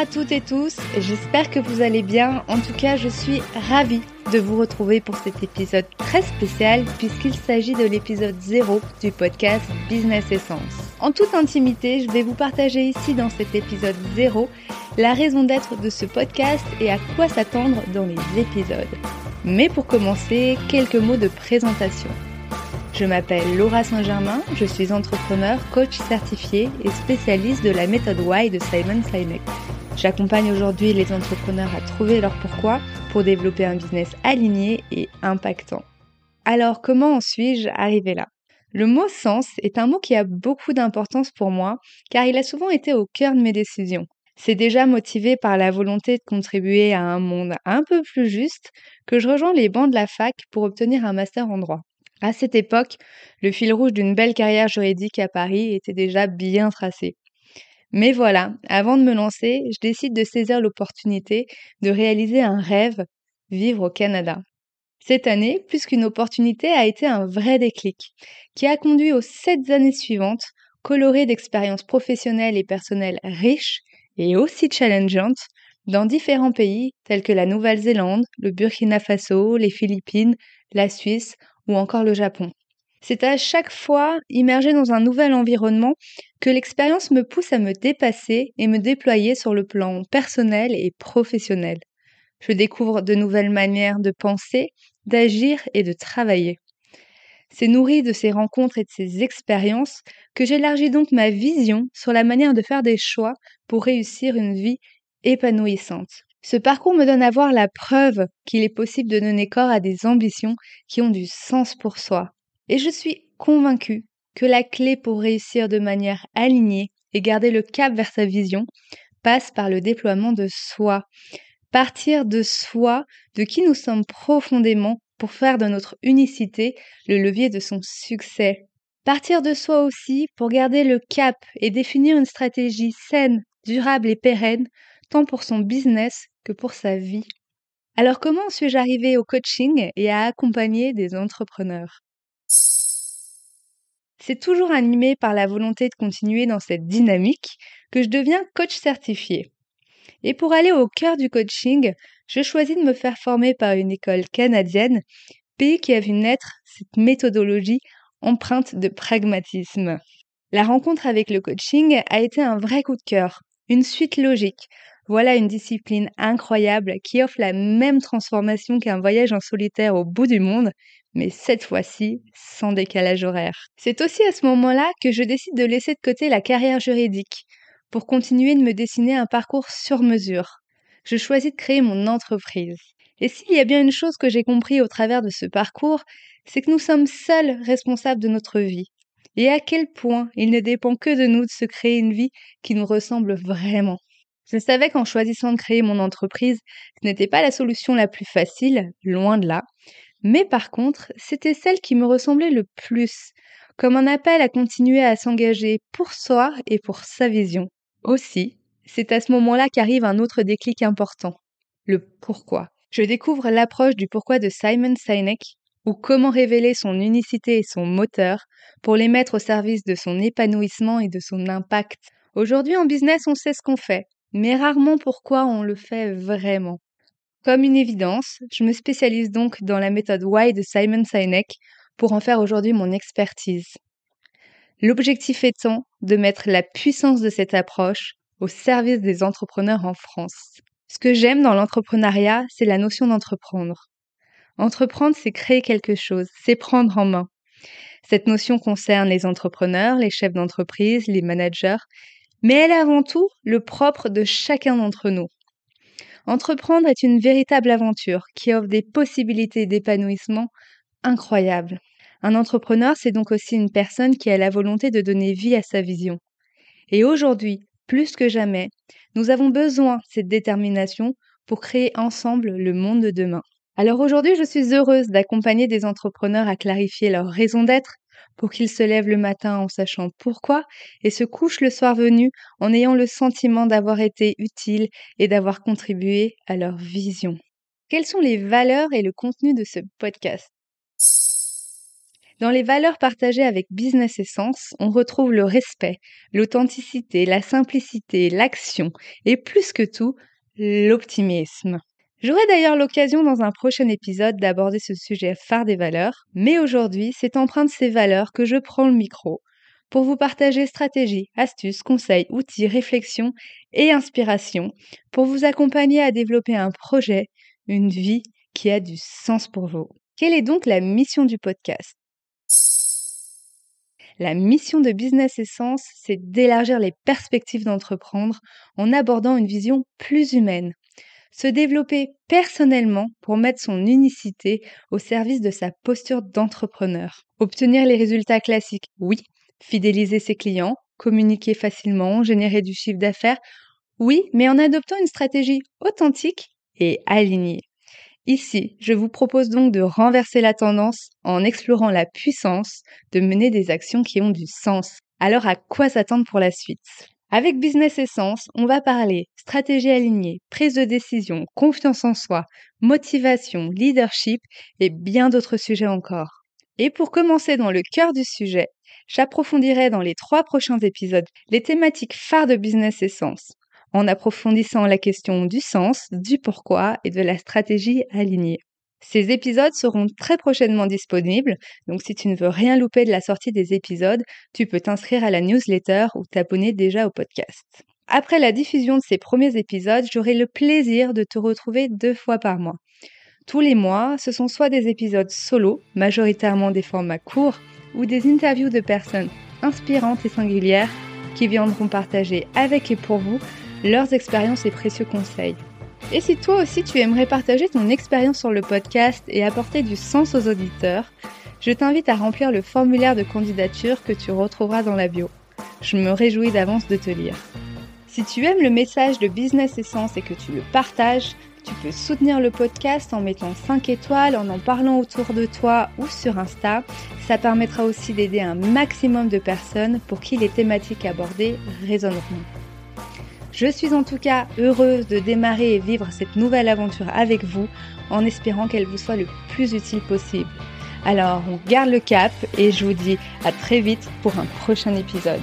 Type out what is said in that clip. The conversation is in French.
à toutes et tous, j'espère que vous allez bien. En tout cas, je suis ravie de vous retrouver pour cet épisode très spécial puisqu'il s'agit de l'épisode 0 du podcast Business Essence. En toute intimité, je vais vous partager ici dans cet épisode 0 la raison d'être de ce podcast et à quoi s'attendre dans les épisodes. Mais pour commencer, quelques mots de présentation. Je m'appelle Laura Saint-Germain, je suis entrepreneur, coach certifié et spécialiste de la méthode Y de Simon Sinek. J'accompagne aujourd'hui les entrepreneurs à trouver leur pourquoi pour développer un business aligné et impactant. Alors comment en suis-je arrivé là? Le mot sens est un mot qui a beaucoup d'importance pour moi car il a souvent été au cœur de mes décisions. C'est déjà motivé par la volonté de contribuer à un monde un peu plus juste que je rejoins les bancs de la fac pour obtenir un master en droit. À cette époque, le fil rouge d'une belle carrière juridique à Paris était déjà bien tracé. Mais voilà, avant de me lancer, je décide de saisir l'opportunité de réaliser un rêve, vivre au Canada. Cette année, plus qu'une opportunité, a été un vrai déclic, qui a conduit aux sept années suivantes, colorées d'expériences professionnelles et personnelles riches et aussi challengeantes, dans différents pays tels que la Nouvelle-Zélande, le Burkina Faso, les Philippines, la Suisse ou encore le Japon. C'est à chaque fois immergé dans un nouvel environnement que l'expérience me pousse à me dépasser et me déployer sur le plan personnel et professionnel. Je découvre de nouvelles manières de penser, d'agir et de travailler. C'est nourri de ces rencontres et de ces expériences que j'élargis donc ma vision sur la manière de faire des choix pour réussir une vie épanouissante. Ce parcours me donne à voir la preuve qu'il est possible de donner corps à des ambitions qui ont du sens pour soi, et je suis convaincue que la clé pour réussir de manière alignée et garder le cap vers sa vision passe par le déploiement de soi. Partir de soi, de qui nous sommes profondément pour faire de notre unicité le levier de son succès. Partir de soi aussi pour garder le cap et définir une stratégie saine, durable et pérenne, tant pour son business que pour sa vie. Alors comment suis-je arrivée au coaching et à accompagner des entrepreneurs? C'est toujours animé par la volonté de continuer dans cette dynamique que je deviens coach certifié. Et pour aller au cœur du coaching, je choisis de me faire former par une école canadienne, pays qui a vu naître cette méthodologie empreinte de pragmatisme. La rencontre avec le coaching a été un vrai coup de cœur, une suite logique. Voilà une discipline incroyable qui offre la même transformation qu'un voyage en solitaire au bout du monde, mais cette fois-ci sans décalage horaire. C'est aussi à ce moment-là que je décide de laisser de côté la carrière juridique pour continuer de me dessiner un parcours sur mesure. Je choisis de créer mon entreprise. Et s'il y a bien une chose que j'ai compris au travers de ce parcours, c'est que nous sommes seuls responsables de notre vie. Et à quel point il ne dépend que de nous de se créer une vie qui nous ressemble vraiment. Je savais qu'en choisissant de créer mon entreprise, ce n'était pas la solution la plus facile, loin de là, mais par contre, c'était celle qui me ressemblait le plus, comme un appel à continuer à s'engager pour soi et pour sa vision. Aussi, c'est à ce moment-là qu'arrive un autre déclic important, le pourquoi. Je découvre l'approche du pourquoi de Simon Sinek, ou comment révéler son unicité et son moteur pour les mettre au service de son épanouissement et de son impact. Aujourd'hui en business, on sait ce qu'on fait, mais rarement pourquoi on le fait vraiment. Comme une évidence, je me spécialise donc dans la méthode Y de Simon Sinek pour en faire aujourd'hui mon expertise. L'objectif étant de mettre la puissance de cette approche au service des entrepreneurs en France. Ce que j'aime dans l'entrepreneuriat, c'est la notion d'entreprendre. Entreprendre, c'est créer quelque chose, c'est prendre en main. Cette notion concerne les entrepreneurs, les chefs d'entreprise, les managers, mais elle est avant tout le propre de chacun d'entre nous. Entreprendre est une véritable aventure qui offre des possibilités d'épanouissement incroyables. Un entrepreneur, c'est donc aussi une personne qui a la volonté de donner vie à sa vision. Et aujourd'hui, plus que jamais, nous avons besoin de cette détermination pour créer ensemble le monde de demain. Alors aujourd'hui, je suis heureuse d'accompagner des entrepreneurs à clarifier leur raison d'être, pour qu'ils se lèvent le matin en sachant pourquoi et se couchent le soir venu en ayant le sentiment d'avoir été utile et d'avoir contribué à leur vision. Quelles sont les valeurs et le contenu de ce podcast? Dans les valeurs partagées avec Business Essence, on retrouve le respect, l'authenticité, la simplicité, l'action et plus que tout, l'optimisme. J'aurai d'ailleurs l'occasion dans un prochain épisode d'aborder ce sujet phare des valeurs, mais aujourd'hui, c'est empreint de ces valeurs que je prends le micro pour vous partager stratégies, astuces, conseils, outils, réflexions et inspirations pour vous accompagner à développer un projet, une vie qui a du sens pour vous. Quelle est donc la mission du podcast? La mission de Business Essence, c'est d'élargir les perspectives d'entreprendre en abordant une vision plus humaine, se développer personnellement pour mettre son unicité au service de sa posture d'entrepreneur. Obtenir les résultats classiques, oui. Fidéliser ses clients, communiquer facilement, générer du chiffre d'affaires, oui, mais en adoptant une stratégie authentique et alignée. Ici, je vous propose donc de renverser la tendance en explorant la puissance de mener des actions qui ont du sens. Alors à quoi s'attendre pour la suite? Avec Business Essence, on va parler stratégie alignée, prise de décision, confiance en soi, motivation, leadership et bien d'autres sujets encore. Et pour commencer dans le cœur du sujet, j'approfondirai dans les trois prochains épisodes les thématiques phares de Business Essence, en approfondissant la question du sens, du pourquoi et de la stratégie alignée. Ces épisodes seront très prochainement disponibles, donc si tu ne veux rien louper de la sortie des épisodes, tu peux t'inscrire à la newsletter ou t'abonner déjà au podcast. Après la diffusion de ces premiers épisodes, j'aurai le plaisir de te retrouver deux fois par mois. Tous les mois, ce sont soit des épisodes solo, majoritairement des formats courts, ou des interviews de personnes inspirantes et singulières qui viendront partager avec et pour vous leurs expériences et précieux conseils. Et si toi aussi tu aimerais partager ton expérience sur le podcast et apporter du sens aux auditeurs, je t'invite à remplir le formulaire de candidature que tu retrouveras dans la bio. Je me réjouis d'avance de te lire. Si tu aimes le message de Business Essence et que tu le partages, tu peux soutenir le podcast en mettant 5 étoiles, en en parlant autour de toi ou sur Insta. Ça permettra aussi d'aider un maximum de personnes pour qui les thématiques abordées résonneront. Je suis en tout cas heureuse de démarrer et vivre cette nouvelle aventure avec vous en espérant qu'elle vous soit le plus utile possible. Alors on garde le cap et je vous dis à très vite pour un prochain épisode.